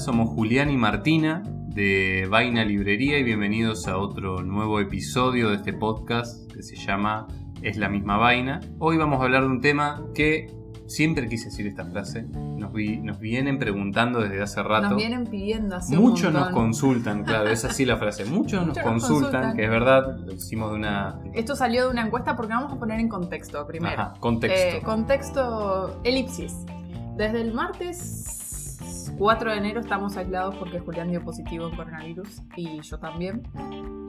somos Julián y Martina de Vaina Librería y bienvenidos a otro nuevo episodio de este podcast que se llama Es la misma vaina. Hoy vamos a hablar de un tema que siempre quise decir esta frase, nos, vi- nos vienen preguntando desde hace rato. Nos vienen pidiendo así un Muchos nos consultan, claro, es así la frase. Muchos nos Muchos nos consultan, consultan. que es verdad, lo hicimos de una. Esto salió de una encuesta porque vamos a poner en contexto primero. Ajá, contexto. Eh, contexto elipsis. Desde el martes 4 de enero estamos aislados porque Julián dio positivo en coronavirus y yo también.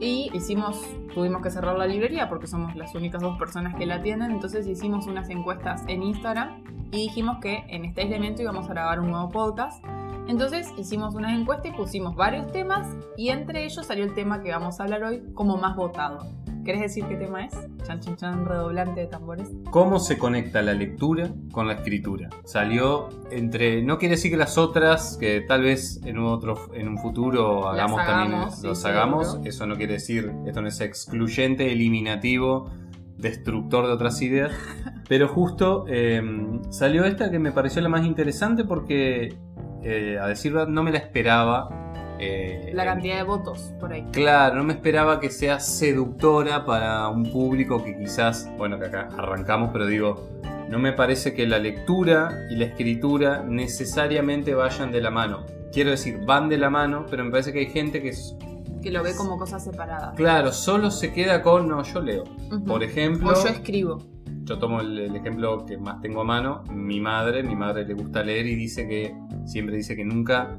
Y hicimos, tuvimos que cerrar la librería porque somos las únicas dos personas que la tienen. Entonces hicimos unas encuestas en Instagram y dijimos que en este aislamiento íbamos a grabar un nuevo podcast. Entonces hicimos una encuesta y pusimos varios temas y entre ellos salió el tema que vamos a hablar hoy como más votado. ¿Querés decir qué tema es? Chan chan chan, redoblante de tambores. ¿Cómo se conecta la lectura con la escritura? Salió entre. No quiere decir que las otras, que tal vez en un, otro, en un futuro Las hagamos también. hagamos, sí, los hagamos. Eso no quiere decir. Esto no es excluyente, eliminativo, destructor de otras ideas. Pero justo eh, salió esta que me pareció la más interesante porque, eh, a decir verdad, no me la esperaba. Eh, La cantidad de votos por ahí. Claro, no me esperaba que sea seductora para un público que quizás, bueno, que acá arrancamos, pero digo, no me parece que la lectura y la escritura necesariamente vayan de la mano. Quiero decir, van de la mano, pero me parece que hay gente que, es- Que lo ve como cosas separadas. claro, solo se queda con, no, yo leo. Por ejemplo, O yo escribo. yo tomo el, el ejemplo que más tengo a mano, mi madre, mi madre le gusta leer y dice que, siempre dice que nunca,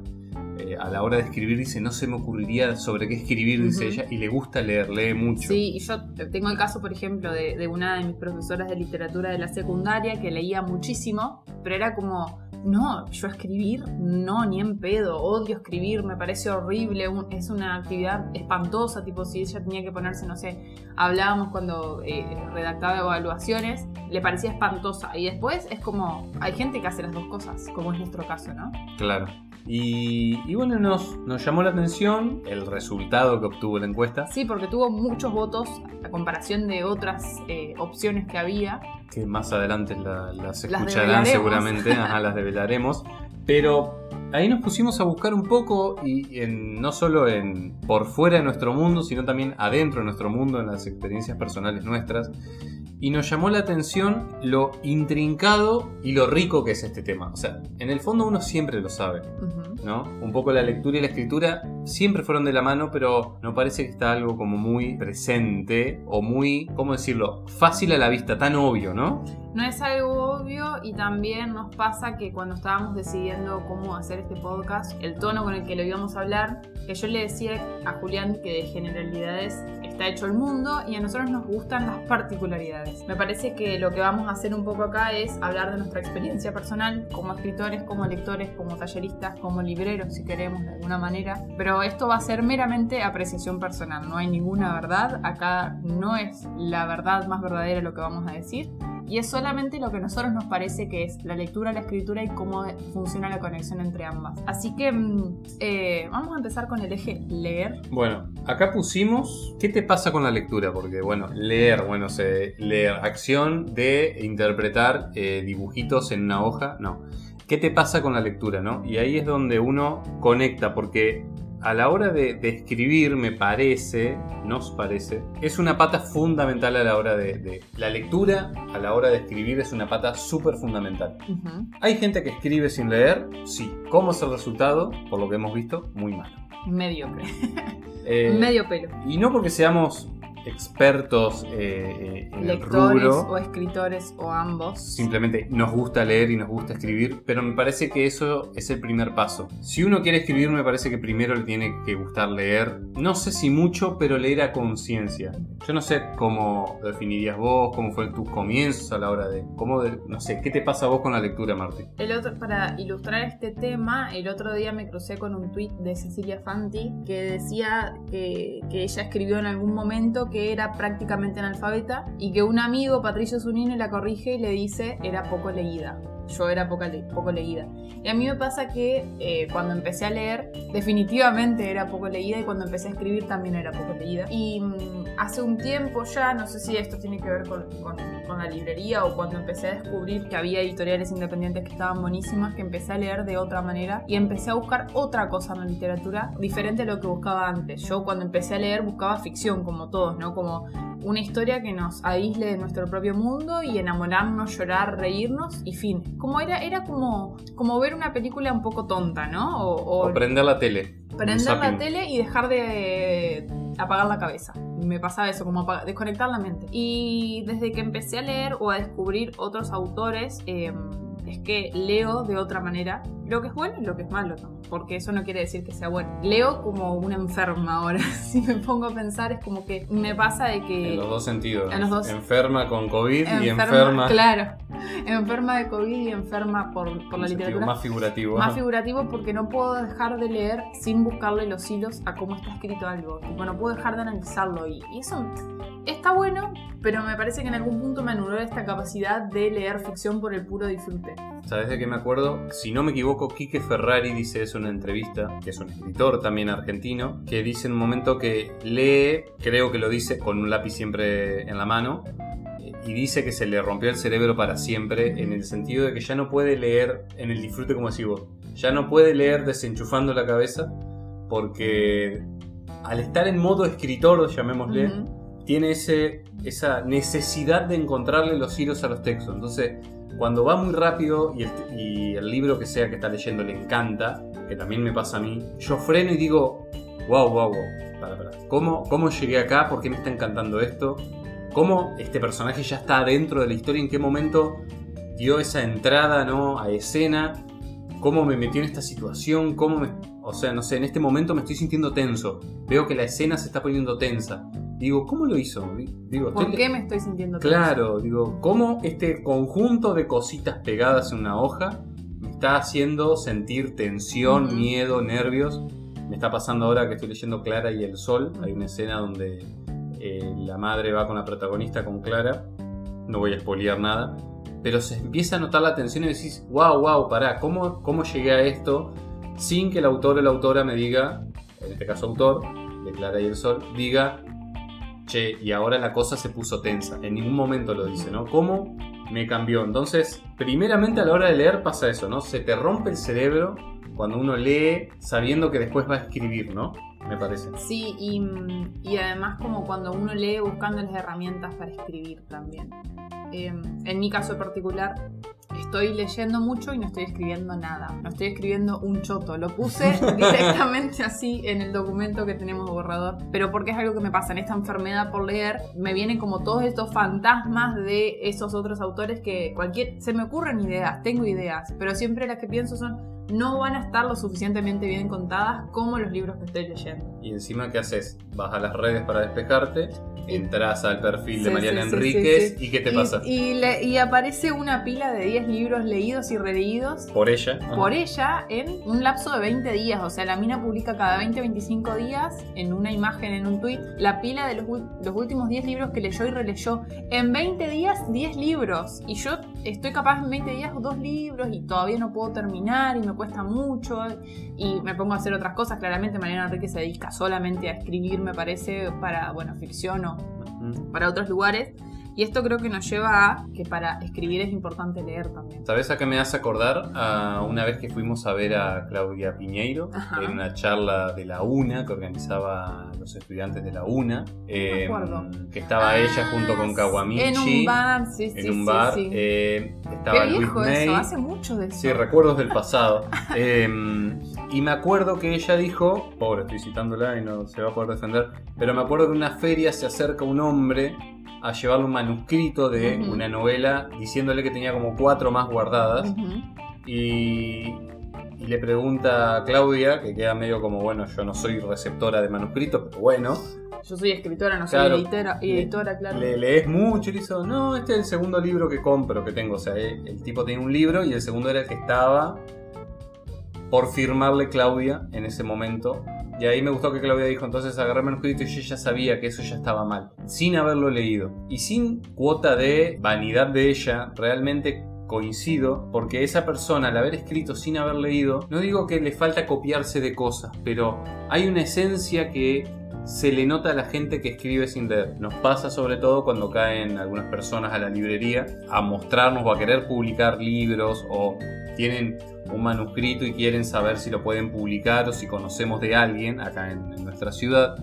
eh, a la hora de escribir, dice, no se me ocurriría sobre qué escribir, dice ella, y le gusta leer, lee mucho. Sí, y yo tengo el caso, por ejemplo, de, de una de mis profesoras de literatura de la secundaria que leía muchísimo, pero era como, no, yo escribir, no, ni en pedo, odio escribir, me parece horrible, un- es una actividad espantosa, tipo si ella tenía que ponerse, no sé, hablábamos cuando eh, redactaba evaluaciones, le parecía espantosa, y después es como, hay gente que hace las dos cosas, como es nuestro caso, ¿no? Claro. Y, y bueno, nos, nos llamó la atención el resultado que obtuvo la encuesta, Sí, porque tuvo muchos votos a comparación de otras eh, opciones que había. que más adelante la- las Las escucharán develaremos. seguramente, ajá, las develaremos. Pero ahí nos pusimos a buscar un poco, y en- no solo en por fuera de nuestro mundo, sino también adentro de nuestro mundo, en las experiencias personales nuestras. Y nos llamó la atención lo intrincado y lo rico que es este tema. O sea, en el fondo uno siempre lo sabe. ¿no? Un poco la lectura y la escritura siempre fueron de la mano, pero no parece que está algo como muy presente o muy, ¿cómo decirlo? Fácil a la vista, tan obvio, ¿no? No es algo obvio y también nos pasa que cuando estábamos decidiendo cómo hacer este podcast, el tono con el que lo íbamos a hablar, que yo le decía a Julián que de generalidades está hecho el mundo y a nosotros nos gustan las particularidades. Me parece que lo que vamos a hacer un poco acá es hablar de nuestra experiencia personal como escritores, como lectores, como talleristas, como libreros, si queremos de alguna manera. Pero esto va a ser meramente apreciación personal, no hay ninguna verdad, acá no es la verdad más verdadera lo que vamos a decir y es solamente lo que a nosotros nos parece que es la lectura, la escritura y cómo funciona la conexión entre ambas. Así que mm, eh, vamos a empezar con el eje leer. Bueno, acá pusimos, ¿qué te pasa con la lectura? Porque, bueno, leer, bueno, leer, acción de interpretar eh, dibujitos en una hoja, no. ¿Qué te pasa con la lectura, no? Y ahí es donde uno conecta, porque a la hora de, de escribir, me parece, nos parece, es una pata fundamental a la hora de, de- La lectura, a la hora de escribir, es una pata súper fundamental. ¿Hay gente que escribe sin leer? Sí. ¿Cómo es el resultado? Por lo que hemos visto, muy malo. Mediocre. Eh, Medio pelo. y no porque seamos expertos eh, eh, en el Lectores rubro, o escritores o ambos. simplemente nos gusta leer y nos gusta escribir, pero me parece que eso es el primer paso. Si uno quiere escribir, me parece que primero le tiene que gustar leer. No sé si mucho, pero leer a conciencia. Yo no sé cómo definirías vos, cómo fue tus comienzos a la hora de, cómo de- no sé, ¿qué te pasa a vos con la lectura, Martín? El otro, para ilustrar este tema, el otro día me crucé con un tuit de Cecilia Fanti que decía que, que ella escribió en algún momento que era prácticamente analfabeta y que un amigo, Patricio Zunini, la corrige y le dice era poco leída. Yo era poca le- poco leída. Y a mí me pasa que eh, cuando empecé a leer, definitivamente era poco leída y cuando empecé a escribir también era poco leída. Y mm, hace un tiempo ya, no sé si esto tiene que ver con, con, con, la librería o cuando empecé a descubrir que había editoriales independientes que estaban buenísimas, que empecé a leer de otra manera y empecé a buscar otra cosa en la literatura diferente a lo que buscaba antes. Yo cuando empecé a leer buscaba ficción, como todos, ¿no? Como una historia que nos aísle de nuestro propio mundo y enamorarnos, llorar, reírnos y fin. Como era, era como, como ver una película un poco tonta, ¿no? O, prender la tele. Prender la tele y dejar de apagar la cabeza. Me pasaba eso, como desconectar la mente. Y desde que empecé a leer o a descubrir otros autores, em, es que leo de otra manera lo que es bueno y lo que es malo porque eso no quiere decir que sea bueno. Leo como una enferma ahora, si me pongo a pensar es como que me pasa de que... En los dos sentidos. En los dos. Enferma con COVID y enferma... Claro, enferma de COVID y enferma por, por la literatura. Más figurativo. Más figurativo porque no puedo dejar de leer sin buscarle los hilos a cómo está escrito algo. Tipo, no puedo dejar de analizarlo y, y eso está bueno, pero me parece que en algún punto me anuló esta capacidad de leer ficción por el puro disfrute. ¿Sabes de qué me acuerdo? Si no me equivoco, Quique Ferrari dice eso en una entrevista, que es un escritor también argentino, que dice en un momento que lee, creo que lo dice con un lápiz siempre en la mano, y dice que se le rompió el cerebro para siempre en el sentido de que ya no puede leer en el disfrute como decís vos. Ya no puede leer desenchufando la cabeza porque al estar en modo escritor, llamémosle, tiene ese, esa necesidad de encontrarle los hilos a los textos. Entonces, cuando va muy rápido y el, libro que sea que está leyendo le encanta, que también me pasa a mí, yo freno y digo, wow, wow, wow, para, para. ¿Cómo, ¿Cómo llegué acá? ¿Por qué me está encantando esto? ¿Cómo este personaje ya está dentro de la historia? ¿En qué momento dio esa entrada ¿no? a escena? ¿Cómo me metió en esta situación? ¿Cómo me... O sea, no sé, en este momento me estoy sintiendo tenso. Veo que la escena se está poniendo tensa. Digo, ¿cómo lo hizo? Digo, ¿Por qué me estoy sintiendo Claro, digo, ¿cómo este conjunto de cositas pegadas en una hoja me está haciendo sentir tensión, miedo, nervios? Me está pasando ahora que estoy leyendo Clara y el Sol. Hay una escena donde eh, la madre va con la protagonista, con Clara. No voy a espolear nada. Pero se empieza a notar la tensión y decís, wow, wow, pará, ¿cómo, ¿cómo llegué a esto? Sin que el autor o la autora me diga, en este caso autor, de Clara y el Sol, diga, che, y ahora la cosa se puso tensa. En ningún momento lo dice, ¿no? ¿Cómo me cambió? Entonces, primeramente a la hora de leer pasa eso, ¿no? Se te rompe el cerebro cuando uno lee sabiendo que después va a escribir, ¿no? Me parece. Sí, y, y además como cuando uno lee buscando las herramientas para escribir también. Em, en mi caso particular, estoy leyendo mucho y no estoy escribiendo nada. No estoy escribiendo un choto. Lo puse directamente así en el documento que tenemos borrador. Pero porque es algo que me pasa en esta enfermedad por leer, me vienen como todos estos fantasmas de esos otros autores que cualquier. Se me ocurren ideas, tengo ideas, pero siempre las que pienso son no van a estar lo suficientemente bien contadas como los libros que estoy leyendo. Y encima, ¿qué haces? Vas a las redes para despejarte, entras al perfil de Mariana Enríquez y ¿qué te pasa? Y, aparece una pila de 10 libros leídos y releídos. Por ella. Por ella en un lapso de 20 días. O sea, la mina publica cada 20-25 días en una imagen, en un tweet, la pila de los, los últimos 10 libros que leyó y releyó. En 20 días, 10 libros. Y yo estoy capaz en 20 días dos libros y todavía no puedo terminar y me cuesta mucho y me pongo a hacer otras cosas. Claramente Mariana Enrique se dedica solamente a escribir, me parece, para, bueno, ficción o para otros lugares. Y esto creo que nos lleva a que para escribir es importante leer también. ¿Sabes a qué me hace acordar? A una vez que fuimos a ver a Claudia Piñeiro en una charla de la UNA que organizaba los estudiantes de la UNA. Eh, que estaba ella junto con Kawamichi. En un bar, sí, sí. En un bar. Eh, estaba Luis eso, hace mucho de eso. Sí, recuerdos del pasado. Eh, y me acuerdo que ella dijo, pobre, estoy citándola y no se va a poder defender, pero me acuerdo que en una feria se acerca un hombre a llevarle un manuscrito de una novela diciéndole que tenía como cuatro más guardadas. y, le pregunta a Claudia, que queda medio como, bueno, yo no soy receptora de manuscritos, pero bueno. Yo soy escritora, no soy editora, editora claro. Le lees mucho y le dice, no, este es el segundo libro que compro, que tengo. O sea, el, el tipo tiene un libro y el segundo era el que estaba por firmarle Claudia en ese momento y ahí me gustó que Claudia dijo, entonces agarré el manuscrito y yo ya sabía que eso ya estaba mal, sin haberlo leído. Y sin cuota de vanidad de ella, realmente coincido, porque esa persona al haber escrito sin haber leído, no digo que le falta copiarse de cosas, pero hay una esencia que se le nota a la gente que escribe sin leer. Nos pasa sobre todo cuando caen algunas personas a la librería a mostrarnos o a querer publicar libros o tienen un manuscrito y quieren saber si lo pueden publicar o si conocemos de alguien acá en, en nuestra ciudad,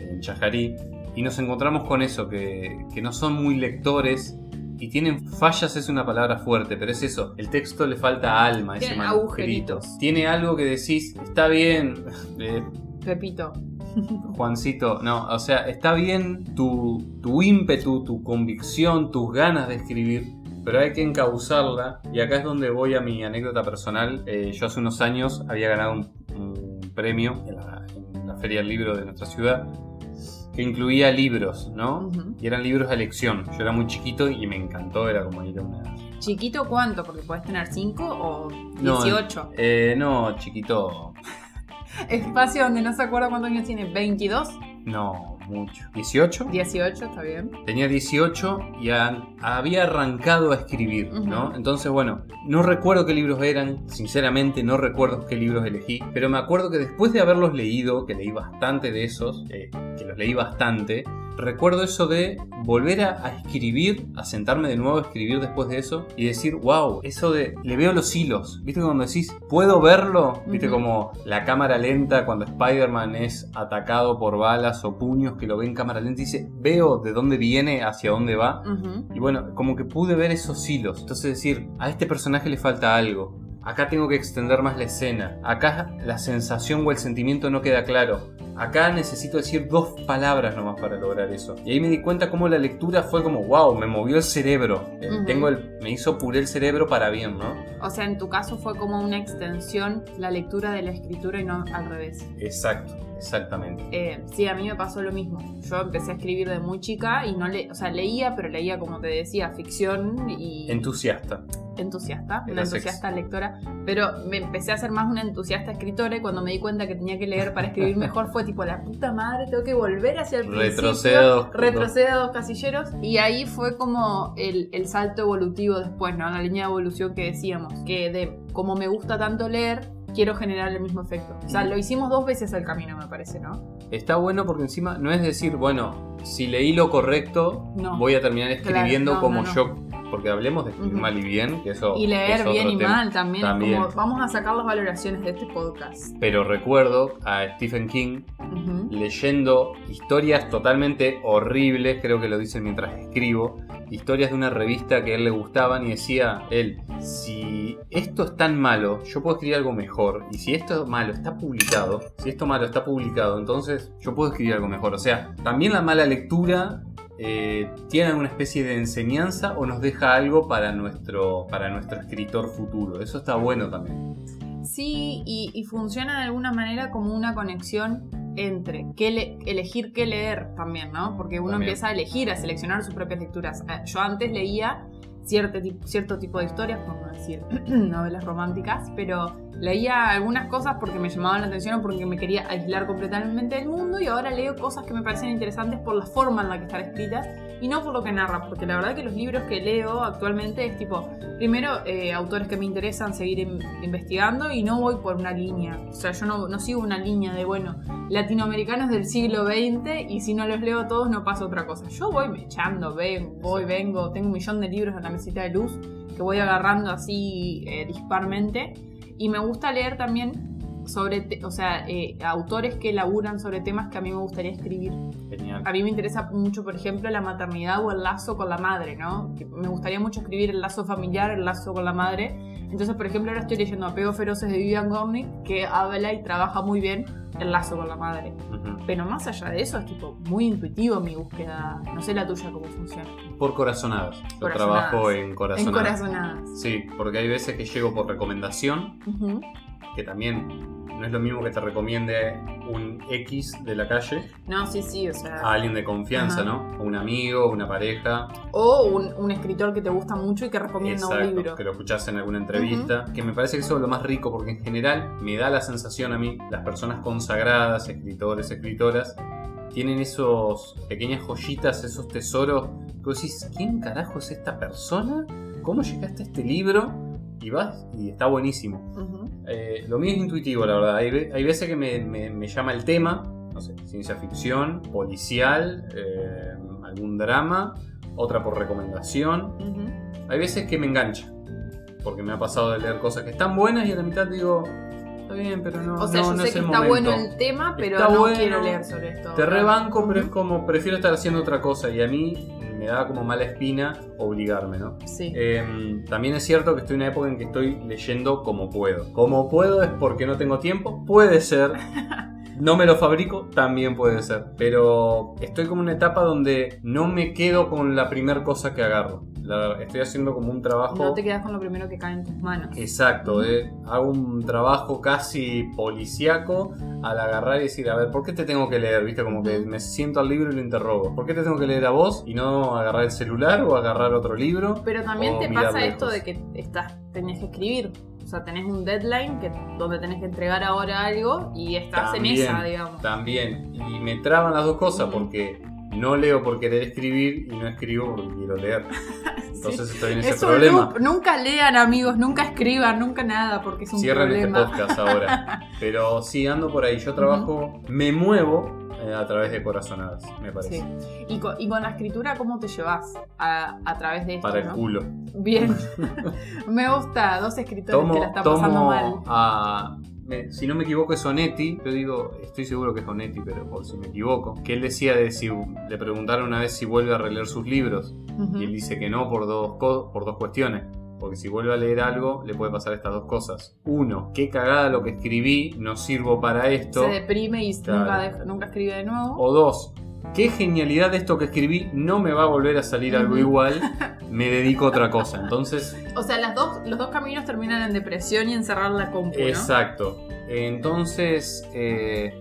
en Chajarí. Y nos encontramos con eso, que, que no son muy lectores y tienen fallas es una palabra fuerte, pero es eso, el texto le falta alma, ese Tienen manuscrito. agujeritos. Tiene algo que decís, está bien, eh, Repito. Juancito, no, o sea, está bien tu, tu ímpetu, tu convicción, tus ganas de escribir, pero hay que encauzarla. Y acá es donde voy a mi anécdota personal. Eh, yo hace unos años había ganado un, un premio en la, en la Feria del Libro de nuestra ciudad que incluía libros, ¿no? Y eran libros de elección. Yo era muy chiquito y me encantó, era como ir a una... ¿Chiquito cuánto? Porque puedes tener 5 o No, 18. Eh, no, chiquito, Espacio donde no se acuerda cuántos años tiene. ¿22? no, mucho. ¿18? 18, está bien. Tenía 18 y a- había arrancado a escribir, ¿no? Entonces, bueno, no recuerdo qué libros eran, sinceramente no recuerdo qué libros elegí, pero me acuerdo que después de haberlos leído, que leí bastante de esos, eh, que los leí bastante, recuerdo eso de volver a, a escribir, a sentarme de nuevo a escribir después de eso y decir, wow, eso de, le veo los hilos, ¿viste cuando decís, puedo verlo? ¿Viste Ujú. como la cámara lenta cuando Spider-Man es atacado por balas o puños que lo ve en cámara lenta y dice, veo de dónde viene, hacia dónde va? Y bueno, como que pude ver esos hilos. Entonces decir, a este personaje le falta algo. Acá tengo que extender más la escena. Acá la sensación o el sentimiento no queda claro. Acá necesito decir dos palabras nomás para lograr eso. Y ahí me di cuenta cómo la lectura fue como, wow, me movió el cerebro. Eh. Tengo el, me hizo puré el cerebro para bien, ¿no? O sea, en tu caso fue como una extensión la lectura de la escritura y no al revés. Exacto, exactamente. Eh, sí, a mí me pasó lo mismo. Yo empecé a escribir de muy chica y no le, o sea, leía, pero leía como te decía, ficción y Entusiasta. Entusiasta, una entusiasta lectora, pero me empecé a ser más una entusiasta escritora y cuando me di cuenta que tenía que leer para escribir mejor fue tipo la puta madre, tengo que volver hacia el Retrocedo. principio, retroceder a dos casilleros y ahí fue como el, el salto evolutivo después, ¿no? La línea de evolución que decíamos, que de como me gusta tanto leer, quiero generar el mismo efecto. O sea, lo hicimos dos veces al camino, me parece, ¿no? Está bueno porque encima no es decir, bueno, si leí lo correcto, No. voy a terminar escribiendo no, como no, yo. Porque hablemos de escribir mal y bien, que eso Y leer bien y tema. mal también, es También. como vamos a sacar las valoraciones de este podcast. Pero recuerdo a Stephen King leyendo historias totalmente horribles, creo que lo dice mientras escribo, historias de una revista que a él le gustaban y decía él, si esto es tan malo, yo puedo escribir algo mejor, y si esto malo está publicado, si esto malo está publicado, entonces yo puedo escribir algo mejor. O sea, también la mala lectura eh, tiene alguna especie de enseñanza o nos deja algo para nuestro, para nuestro escritor futuro. Eso está bueno también. Sí, y, y funciona de alguna manera como una conexión entre qué le- elegir qué leer también, ¿no? Porque uno También. empieza a elegir, a seleccionar sus propias lecturas. Eh, Yo antes leía cierto, cierto tipo de historias, por no decir novelas románticas, pero leía algunas cosas porque me llamaban la atención o porque me quería aislar completamente del mundo y ahora leo cosas que me parecen interesantes por la forma en la que están escritas y no por lo que narra, porque la verdad que los libros que leo actualmente es tipo, primero, eh, autores que me interesan seguir in- investigando y no voy por una línea. O sea, yo no, no sigo una línea de, bueno, latinoamericanos del siglo XX y si no los leo todos no pasa otra cosa. Yo voy mechando, ven, voy, vengo, tengo un millón de libros en la mesita de luz que voy agarrando así eh, disparmente y me gusta leer también sobre, o sea, eh, autores que laburan sobre temas que a mí me gustaría escribir. Genial. A mí me interesa mucho, por ejemplo, la maternidad o el lazo con la madre, ¿no? Que me gustaría mucho escribir el lazo familiar, el lazo con la madre. Entonces, por ejemplo, ahora estoy leyendo Apego Feroces de Vivian Gornick, que habla y trabaja muy bien el lazo con la madre. Ujú. Pero más allá de eso, es tipo muy intuitivo mi búsqueda. No sé la tuya cómo funciona. Por corazonadas. Yo trabajo en corazonadas. En corazonadas. Sí, porque hay veces que llego por recomendación, Ujú. Que también no es lo mismo que te recomiende un X de la calle No, sí, sí, o sea. a alguien de confianza, Ajá. ¿no? Un amigo, una pareja. O un, un escritor que te gusta mucho y que recomienda un libro. que lo escuchás en alguna entrevista. Que me parece que eso es lo más rico, porque en general me da la sensación a mí, las personas consagradas, escritores, escritoras, tienen esos pequeñas joyitas, esos tesoros. Que vos decís, ¿quién carajo es esta persona? ¿Cómo llegaste a este libro? Y vas, y está buenísimo. Eh, lo mío es intuitivo, la verdad. Hay, ve- hay veces que me, me- me llama el tema. O sé, ciencia ficción, policial, eh, algún drama, otra por recomendación. Hay veces que me engancha, porque me ha pasado de leer cosas que están buenas y a la mitad digo, está bien, pero no, O sea, no, yo no sé es que el está momento. bueno el tema, pero Está no bueno, quiero leer sobre esto. Te rebanco, pero es como prefiero estar haciendo otra cosa y a mí me da como mala espina obligarme, ¿no? Sí. Eh, también es cierto que estoy en una época en que estoy leyendo como puedo. Como puedo es porque no tengo tiempo, puede ser. No me lo fabrico, también puede ser. Pero estoy como en una etapa donde no me quedo con la primera cosa que agarro. La- estoy haciendo como un trabajo... No te quedas con lo primero que cae en tus manos. Exacto, eh, hago un trabajo casi policíaco al agarrar y decir, a ver, ¿por qué te tengo que leer? ¿Viste? Como que me siento al libro y lo interrogo. ¿Por qué te tengo que leer a vos y no agarrar el celular o agarrar otro libro? Pero también te pasa esto lejos? de que estás, tenés que escribir. O sea, tenés un deadline que, donde tenés que entregar ahora algo y estás en esa, digamos. También. Y me traban las dos cosas porque no leo por querer escribir y no escribo porque quiero leer. Entonces estoy en ese Es problema. loop. Nunca lean, amigos, nunca escriban, nunca nada, porque es un Cierren problema. este podcast ahora. Pero sí, ando por ahí. Yo trabajo, me muevo eh, a través de corazonadas, me parece. Sí. Y con, y con la escritura, ¿cómo te llevas a, a través de esto? Para el no? culo. Bien. Me gusta, dos escritores que la Tomo, están pasando tomo mal. a. me- si no me equivoco es Onetti, yo digo, estoy seguro que es Onetti, pero por si me equivoco, que él decía de si le preguntaron una vez si vuelve a releer sus libros, y él dice que no por dos, por dos cuestiones. Porque si vuelve a leer algo, le puede pasar estas dos cosas. Uno, qué cagada lo que escribí, no sirvo para esto. Se deprime y Claro. nunca, nunca escribe de nuevo. O dos, qué genialidad esto que escribí, no me va a volver a salir algo igual, me dedico a otra cosa. Entonces, O sea, las dos, los dos caminos terminan en depresión y encerrar la compu, ¿no? exacto. Entonces, eh,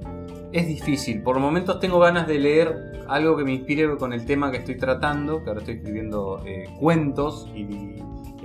es difícil. Por momentos tengo ganas de leer algo que me inspire con el tema que estoy tratando, que ahora estoy escribiendo eh, cuentos y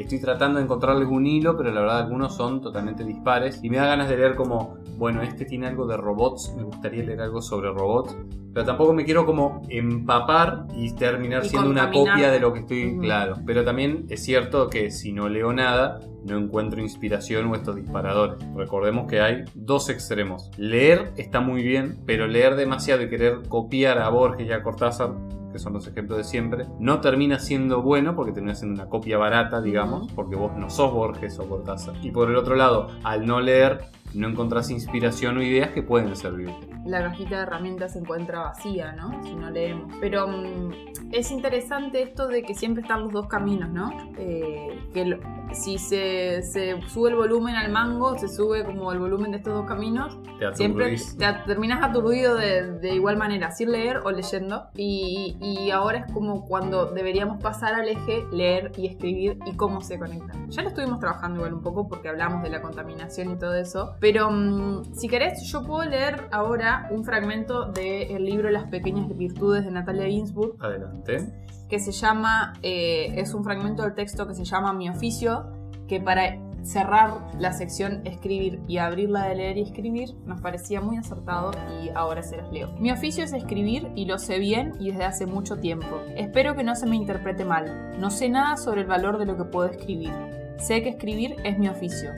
estoy tratando de encontrar algún hilo, pero la verdad algunos son totalmente dispares. Y me da ganas de leer como, bueno, este tiene algo de robots, me gustaría leer algo sobre robots. Pero tampoco me quiero como empapar y terminar Y siendo una copia de lo que estoy, Ujú. claro. Pero también es cierto que si no leo nada, no encuentro inspiración o estos disparadores. Recordemos que hay dos extremos. Leer está muy bien, pero leer demasiado y querer copiar a Borges y a Cortázar, que son los ejemplos de siempre, no termina siendo bueno porque termina siendo una copia barata, digamos, porque vos no sos Borges o Cortázar. Y por el otro lado, al no leer, no encontrás inspiración o ideas que pueden servirte. La cajita de herramientas se encuentra vacía, ¿no? Si no leemos. Pero mm, es interesante esto de que siempre están los dos caminos, ¿no? Eh, que lo- si se, se sube el volumen al mango, se sube como el volumen de estos dos caminos, Te siempre te terminas aturdido de, de igual manera, sin leer o leyendo. Y, y ahora es como cuando deberíamos pasar al eje leer y escribir y cómo se conectan. Ya lo estuvimos trabajando igual un poco porque hablamos de la contaminación y todo eso. Pero mm, si querés, yo puedo leer ahora un fragmento del libro Las pequeñas virtudes de Natalia Ginsburg Adelante. que se llama, eh, es un fragmento del texto que se llama Mi oficio, que para cerrar la sección escribir y abrirla de leer y escribir nos parecía muy acertado y ahora se los leo. Mi oficio es escribir y lo sé bien y desde hace mucho tiempo. Espero que no se me interprete mal. No sé nada sobre el valor de lo que puedo escribir. Sé que escribir es mi oficio.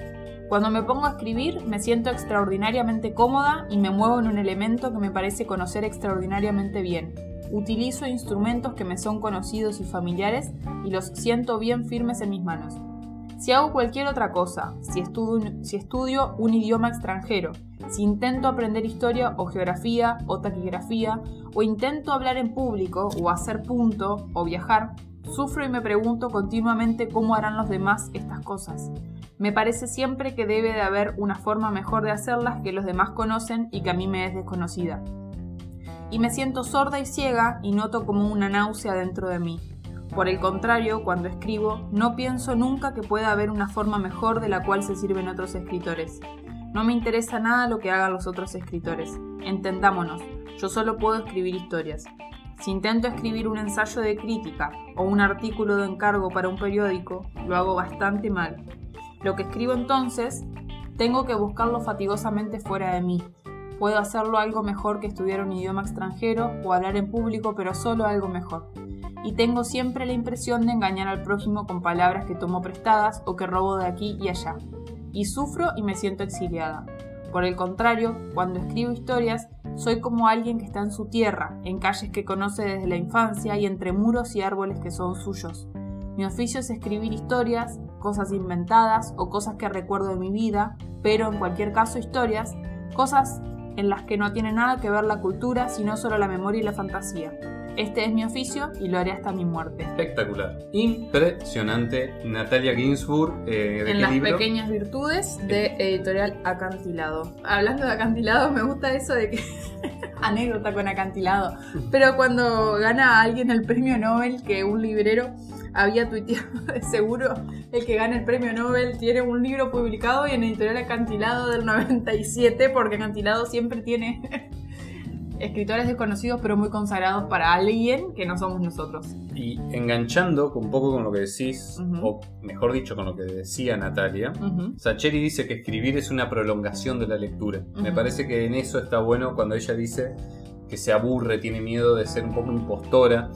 Cuando me pongo a escribir me siento extraordinariamente cómoda y me muevo en un elemento que me parece conocer extraordinariamente bien. Utilizo instrumentos que me son conocidos y familiares y los siento bien firmes en mis manos. Si hago cualquier otra cosa, si estudio, un idioma extranjero, si intento aprender historia o geografía o taquigrafía, o intento hablar en público o hacer punto o viajar, sufro y me pregunto continuamente cómo harán los demás estas cosas. Me parece siempre que debe de haber una forma mejor de hacerlas que los demás conocen y que a mí me es desconocida. Y me siento sorda y ciega y noto como una náusea dentro de mí. Por el contrario, cuando escribo, no pienso nunca que pueda haber una forma mejor de la cual se sirven otros escritores. No me interesa nada lo que hagan los otros escritores. Entendámonos, yo solo puedo escribir historias. Si intento escribir un ensayo de crítica o un artículo de encargo para un periódico, lo hago bastante mal. Lo que escribo entonces, tengo que buscarlo fatigosamente fuera de mí. Puedo hacerlo algo mejor que estudiar un idioma extranjero o hablar en público, pero solo algo mejor. Y tengo siempre la impresión de engañar al prójimo con palabras que tomo prestadas o que robo de aquí y allá. Y sufro y me siento exiliada. Por el contrario, cuando escribo historias, soy como alguien que está en su tierra, en calles que conoce desde la infancia y entre muros y árboles que son suyos. Mi oficio es escribir historias, cosas inventadas o cosas que recuerdo de mi vida, pero en cualquier caso historias, cosas en las que no tiene nada que ver la cultura, sino solo la memoria y la fantasía. Este es mi oficio y lo haré hasta mi muerte. Espectacular. Impresionante. Natalia Ginsburg. Eh, ¿de en qué las libro? pequeñas virtudes de editorial Acantilado. Hablando de Acantilado, me gusta eso de que anécdota con Acantilado. Pero cuando gana alguien el premio Nobel, que un librero había tuiteado de seguro el que gana el premio Nobel tiene un libro publicado y en editorial Acantilado del 97, porque Acantilado siempre tiene escritores desconocidos pero muy consagrados para alguien que no somos nosotros. Y enganchando un poco con lo que decís, o mejor dicho, con lo que decía Natalia. Ujú. Sacheri dice que escribir es una prolongación de la lectura. Me parece que en eso está bueno cuando ella dice que se aburre, tiene miedo de ser un poco impostora,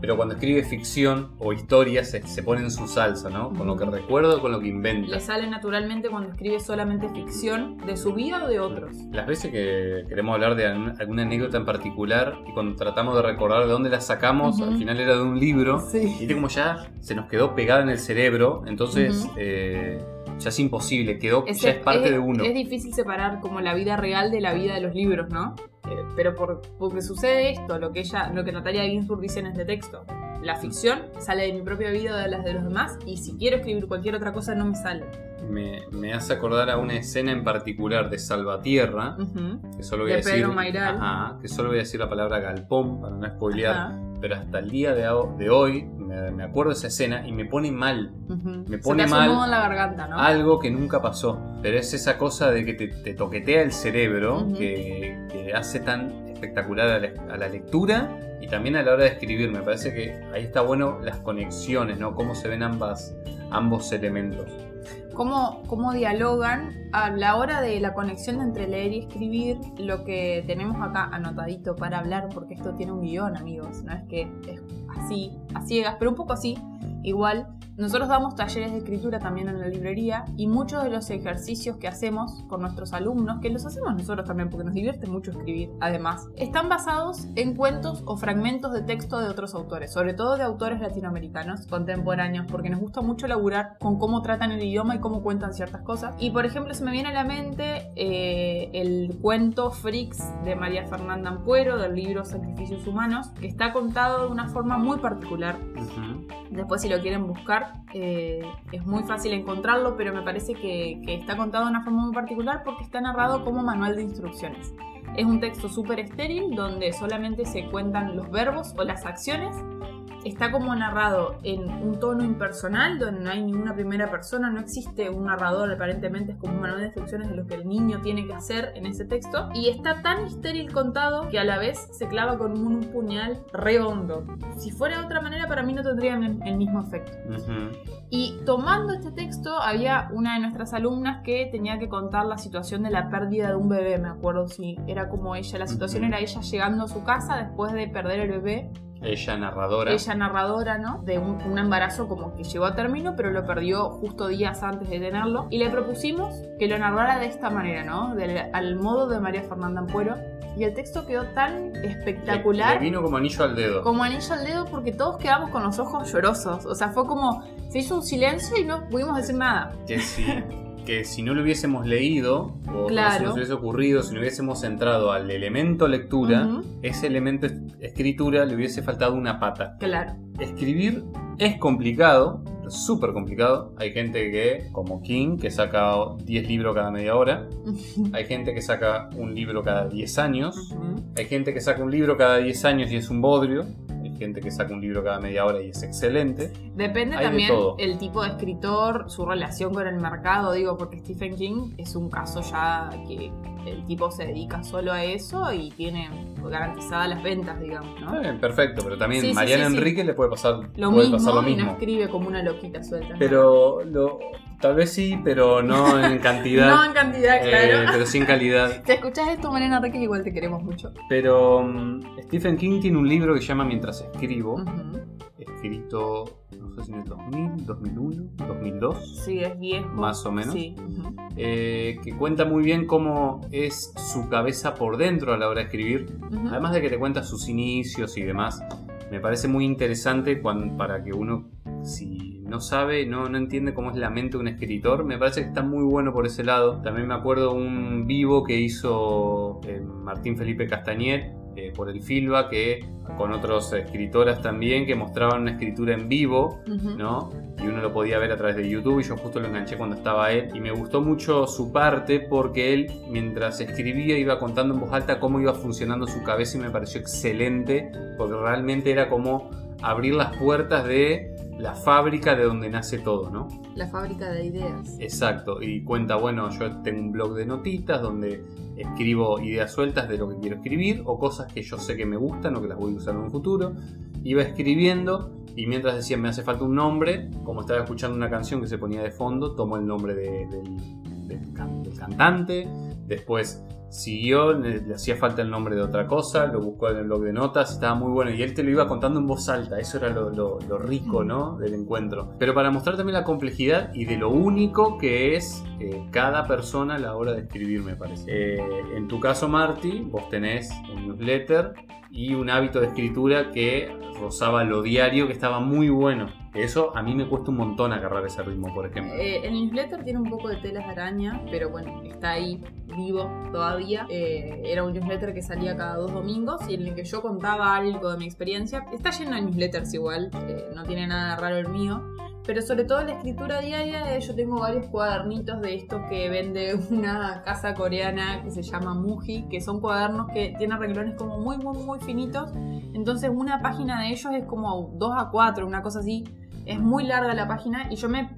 pero cuando escribe ficción o historias se, se pone en su salsa, ¿no? Con lo que Ujú. recuerda, con lo que inventa. Le sale naturalmente cuando escribe solamente ficción de su vida o de otros. Las veces que queremos hablar de algún- alguna anécdota en particular y cuando tratamos de recordar de dónde la sacamos, al final era de un libro. Sí. Viste como ya se nos quedó pegada en el cerebro, entonces eh, ya es imposible, quedó, Es, ya es parte de uno. Es difícil separar como la vida real de la vida de los libros, ¿no? Eh, pero por, porque sucede esto, lo que ella, lo que Natalia Ginsburg dice en este texto. La ficción sale de mi propia vida o de las de los demás, y si quiero escribir cualquier otra cosa no me sale. Me, me hace acordar a una escena en particular de Salvatierra, Ujú. que solo voy a De decir. Pedro Mairal. Ajá, que solo voy a decir la palabra galpón para no spoilear. Ajá. Pero hasta el día de, de hoy me, me acuerdo de esa escena y me pone mal. Me Se pone te hace mal en la garganta, ¿no? Algo que nunca pasó. Pero es esa cosa de que te, te toquetea el cerebro que hace tan espectacular a la, a la lectura y también a la hora de escribir. Me parece que ahí está bueno las conexiones, ¿no? Cómo se ven ambas, ambos elementos. Cómo, cómo dialogan a la hora de la conexión entre leer y escribir, lo que tenemos acá anotadito para hablar, porque esto tiene un guion, amigos, no es que es así, a ciegas, pero un poco así, igual. Nosotros damos talleres de escritura también en la librería y muchos de los ejercicios que hacemos con nuestros alumnos, que los hacemos nosotros también porque nos divierte mucho escribir, además, están basados en cuentos o fragmentos de texto de otros autores, sobre todo de autores latinoamericanos contemporáneos, porque nos gusta mucho laburar con cómo tratan el idioma y cómo cuentan ciertas cosas. Y por ejemplo, se me viene a la mente eh, el cuento Freaks de María Fernanda Ampuero del libro Sacrificios Humanos, que está contado de una forma muy particular. Después, si lo quieren buscar, eh, es muy fácil encontrarlo, pero me parece que, que está contado de una forma muy particular porque está narrado como manual de instrucciones. Es un texto súper estéril donde solamente se cuentan los verbos o las acciones. Está como narrado en un tono impersonal, donde no hay ninguna primera persona, no existe un narrador, aparentemente es como un manual de instrucciones de lo que el niño tiene que hacer en ese texto. Y está tan estéril contado que a la vez se clava con un puñal redondo. Si fuera de otra manera, para mí no tendría el mismo efecto. Y tomando este texto, había una de nuestras alumnas que tenía que contar la situación de la pérdida de un bebé, me acuerdo si era como ella. La situación Ujú. era ella llegando a su casa después de perder el bebé, Ella narradora. ella narradora, ¿no? De un, un embarazo como que llegó a término, pero lo perdió justo días antes de tenerlo. Y le propusimos que lo narrara de esta manera, ¿no? Del- al modo de María Fernanda Ampuero. Y el texto quedó tan espectacular le vino como anillo al dedo. como anillo al dedo porque todos quedamos con los ojos llorosos. O sea, fue como, se hizo un silencio y no pudimos decir nada. Que si, que si no lo hubiésemos leído, o no se Claro. nos hubiese ocurrido, si no hubiésemos entrado al elemento lectura, ese elemento es- escritura le hubiese faltado una pata. Claro. Escribir es complicado, súper complicado. Hay gente que, como King, que saca 10 libros cada media hora. Hay gente que saca un libro cada 10 años. Hay gente que saca un libro cada 10 años y es un bodrio. Gente que saca un libro cada media hora y es excelente. Depende Hay también el tipo de escritor, su relación con el mercado, digo, porque Stephen King es un caso ya que el tipo se dedica solo a eso y tiene garantizadas las ventas, digamos, ¿no? Eh, perfecto, pero también Sí, Mariana sí, sí. Enrique le puede pasar Lo puede mismo, pasar lo y mismo. no escribe como una loquita suelta. ¿no? Pero lo- tal vez sí, pero no en cantidad. No en cantidad, eh, claro. pero sí en calidad. Si escuchás esto, Mariana Enrique, igual te queremos mucho. Pero mm, Stephen King tiene un libro que se llama Mientras escribo. Escrito, no sé si en el 2000, 2001, 2002. Sí, es viejo. Más o menos. Sí. eh, que cuenta muy bien cómo es su cabeza por dentro a la hora de escribir. Además de que te cuenta sus inicios y demás, me parece muy interesante para que uno, si no sabe, no, no entiende cómo es la mente de un escritor, me parece que está muy bueno por ese lado. También me acuerdo un vivo que hizo eh, Martín Felipe Castañet eh, por el Filba, que con otros escritoras también, que mostraban una escritura en vivo. ¿no? Y uno lo podía ver a través de YouTube y yo justo lo enganché cuando estaba él. Y me gustó mucho su parte porque él, mientras escribía, iba contando en voz alta cómo iba funcionando su cabeza y me pareció excelente porque realmente era como abrir las puertas de la fábrica de donde nace todo, ¿no? La fábrica de ideas. Exacto, y cuenta, bueno, yo tengo un blog de notitas donde escribo ideas sueltas de lo que quiero escribir o cosas que yo sé que me gustan o que las voy a usar en un futuro. Iba escribiendo y mientras decía me hace falta un nombre, como estaba escuchando una canción que se ponía de fondo, tomo el nombre de- del, del can- del cantante, después siguió, le, le hacía falta el nombre de otra cosa, lo buscó en el blog de notas, estaba muy bueno y él te lo iba contando en voz alta, eso era lo, lo- lo rico ¿no? del encuentro. Pero para mostrar también la complejidad y de lo único que es eh, cada persona a la hora de escribir, me parece. Eh, en tu caso, Marty, vos tenés un newsletter y un hábito de escritura que rozaba lo diario, que estaba muy bueno. Eso a mí me cuesta un montón agarrar ese ritmo, por ejemplo. Eh, el newsletter tiene un poco de telas de araña, pero bueno, está ahí vivo todavía. Eh, era un newsletter que salía cada dos domingos y en el que yo contaba algo de mi experiencia. Está lleno de newsletters igual, eh, no tiene nada raro el mío. Pero sobre todo la escritura diaria, eh, yo tengo varios cuadernitos de estos que vende una casa coreana que se llama Muji, que son cuadernos que tienen renglones como muy, muy, muy finitos. Entonces una página de ellos es como 2 a 4, una cosa así. Es muy larga la página y yo me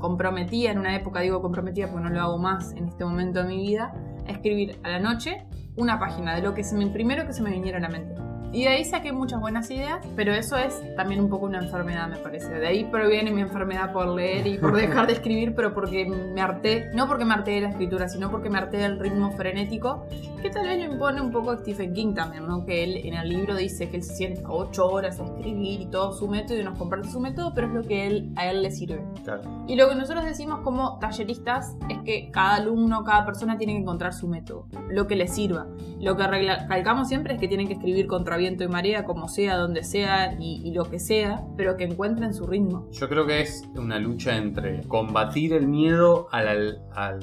comprometía en una época, digo comprometía porque no lo hago más en este momento de mi vida, a escribir a la noche una página de lo que se me, primero que se me viniera a la mente. Y de ahí saqué muchas buenas ideas, pero eso es también un poco una enfermedad, me parece. De ahí proviene mi enfermedad por leer y por dejar de escribir, pero porque me harté, no porque me harté de la escritura, sino porque me harté del ritmo frenético, que tal vez lo impone un poco a Stephen King también, ¿no? Que él en el libro dice que él se sienta ocho horas a escribir y todo su método y nos comparte su método, pero es lo que él, a él le sirve. Claro. Y lo que nosotros decimos como talleristas es que cada alumno, cada persona tiene que encontrar su método, lo que le sirva. Lo que regla- calcamos siempre es que tienen que escribir contra viento y marea, como sea, donde sea y, y lo que sea, pero que encuentren su ritmo. Yo creo que es una lucha entre combatir el miedo al, al,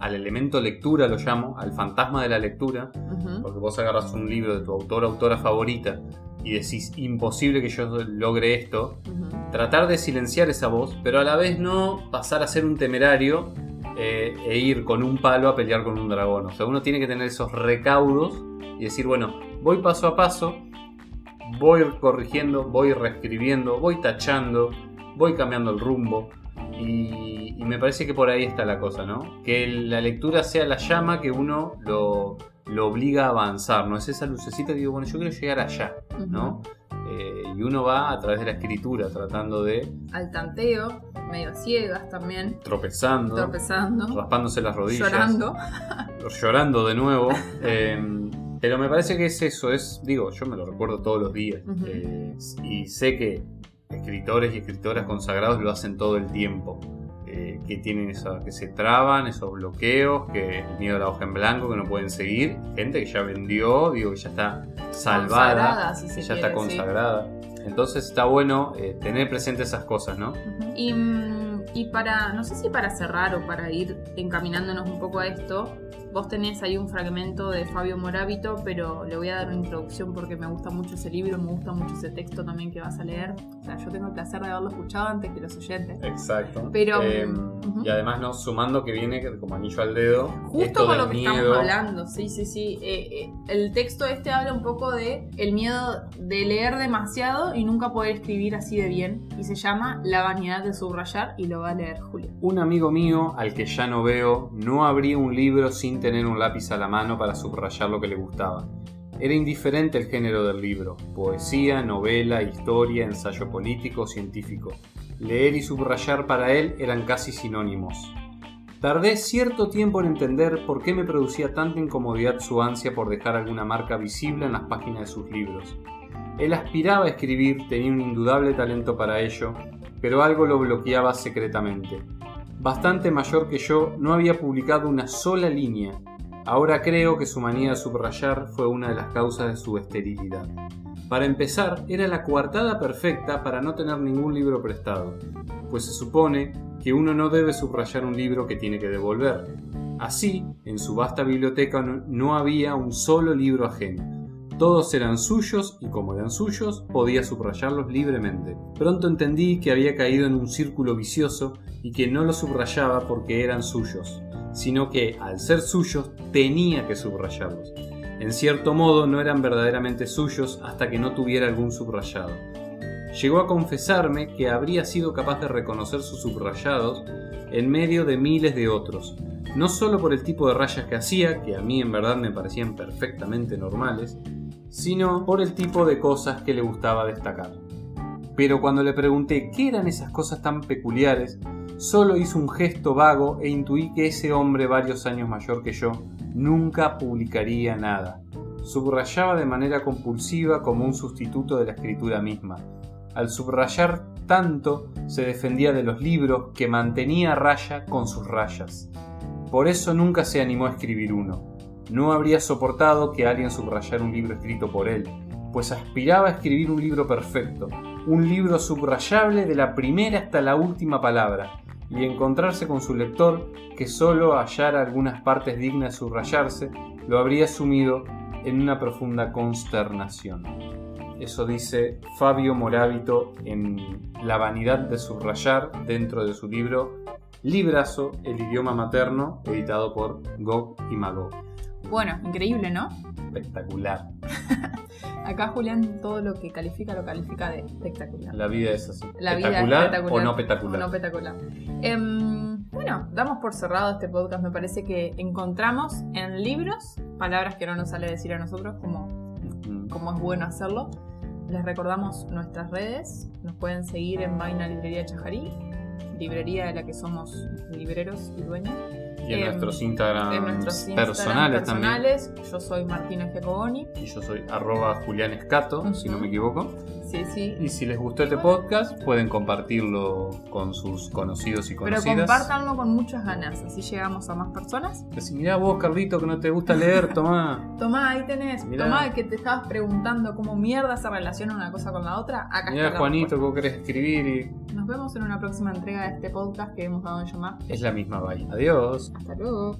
al elemento lectura, lo llamo, al fantasma de la lectura, Ujú. porque vos agarras un libro de tu autor o autora favorita y decís, imposible que yo logre esto, Ujú. tratar de silenciar esa voz, pero a la vez no pasar a ser un temerario eh, e ir con un palo a pelear con un dragón. O sea, uno tiene que tener esos recaudos y decir, bueno, voy paso a paso, voy corrigiendo, voy reescribiendo, voy tachando, voy cambiando el rumbo. Y, y me parece que por ahí está la cosa, ¿no? Que la lectura sea la llama que uno lo, lo obliga a avanzar, ¿no? Es esa lucecita que digo, bueno, yo quiero llegar allá, ¿no? Eh, y uno va a través de la escritura tratando de Al tanteo, medio ciegas también, tropezando, tropezando, raspándose las rodillas, llorando. llorando de nuevo. eh, pero me parece que es eso, es, digo, yo me lo recuerdo todos los días. Eh, y sé que escritores y escritoras consagrados lo hacen todo el tiempo. Eh, que tienen eso, que se traban, esos bloqueos, que el miedo a la hoja en blanco, que no pueden seguir. Gente que ya vendió, digo, que ya está salvada, si que ya quiere, está sí. consagrada. Entonces está bueno eh, tener presente esas cosas, ¿no? Y, mm, y para, no sé si para cerrar o para ir encaminándonos un poco a esto, vos tenés ahí un fragmento de Fabio Morábito, pero le voy a dar una introducción porque me gusta mucho ese libro, me gusta mucho ese texto también que vas a leer. O sea, yo tengo el placer de haberlo escuchado antes que los oyentes. Exacto. Pero, Eh, ujú. Y además, no, sumando que viene como anillo al dedo. Justo esto con lo que miedo. estamos hablando, sí, sí, sí. Eh, eh, el texto este habla un poco de el miedo de leer demasiado y nunca poder escribir así de bien. Y se llama La vanidad de subrayar y lo va a leer Julio. Un amigo mío, al que ya no veo, no abría un libro sin tener un lápiz a la mano para subrayar lo que le gustaba. Era indiferente el género del libro, poesía, novela, historia, ensayo político, científico. Leer y subrayar para él eran casi sinónimos. Tardé cierto tiempo en entender por qué me producía tanta incomodidad su ansia por dejar alguna marca visible en las páginas de sus libros. Él aspiraba a escribir, tenía un indudable talento para ello, pero algo lo bloqueaba secretamente. Bastante mayor que yo, no había publicado una sola línea. Ahora creo que su manía de subrayar fue una de las causas de su esterilidad. Para empezar, era la coartada perfecta para no tener ningún libro prestado, pues se supone que uno no debe subrayar un libro que tiene que devolver. Así, en su vasta biblioteca no había un solo libro ajeno. Todos eran suyos y como eran suyos, podía subrayarlos libremente. Pronto entendí que había caído en un círculo vicioso y que no los subrayaba porque eran suyos, sino que al ser suyos tenía que subrayarlos. En cierto modo no eran verdaderamente suyos hasta que no tuviera algún subrayado. Llegó a confesarme que habría sido capaz de reconocer sus subrayados en medio de miles de otros, no solo por el tipo de rayas que hacía, que a mí en verdad me parecían perfectamente normales, sino por el tipo de cosas que le gustaba destacar. Pero cuando le pregunté qué eran esas cosas tan peculiares, solo hizo un gesto vago e intuí que ese hombre varios años mayor que yo nunca publicaría nada. Subrayaba de manera compulsiva como un sustituto de la escritura misma. Al subrayar tanto, se defendía de los libros que mantenía raya con sus rayas. Por eso nunca se animó a escribir uno no habría soportado que alguien subrayara un libro escrito por él, pues aspiraba a escribir un libro perfecto, un libro subrayable de la primera hasta la última palabra, y encontrarse con su lector que solo hallara algunas partes dignas de subrayarse, lo habría sumido en una profunda consternación. Eso dice Fabio Morábito en La vanidad de subrayar dentro de su libro Librazo, el idioma materno, editado por Gog y Magog. Bueno, increíble, ¿no? Espectacular. Acá Julián todo lo que califica lo califica de espectacular. La vida es así. La vida es espectacular o no espectacular. no espectacular. Em, bueno, damos por cerrado este podcast. Me parece que encontramos en libros palabras que no nos sale decir a nosotros, como, como es bueno hacerlo. Les recordamos nuestras redes. Nos pueden seguir en Vaina Librería Chajarí, librería de la que somos libreros y dueños. Y en, nuestros Instagram personales, también. Yo soy Martina Giacoboni. Y yo soy arroba Julián Escato, si no me equivoco. Sí, sí. Y si les gustó este podcast, pueden compartirlo con sus conocidos y conocidas. Pero compártanlo con muchas ganas, así llegamos a más personas. Que si mirá vos, Carlito, que no te gusta leer, tomá. tomá, ahí tenés. Tomá, que te estabas preguntando cómo mierda se relaciona una cosa con la otra. Acá mirá, Juanito, que vos querés escribir y... Nos vemos en una próxima entrega de este podcast que hemos dado en llamar. Es la misma, bye. Adiós. Hasta luego.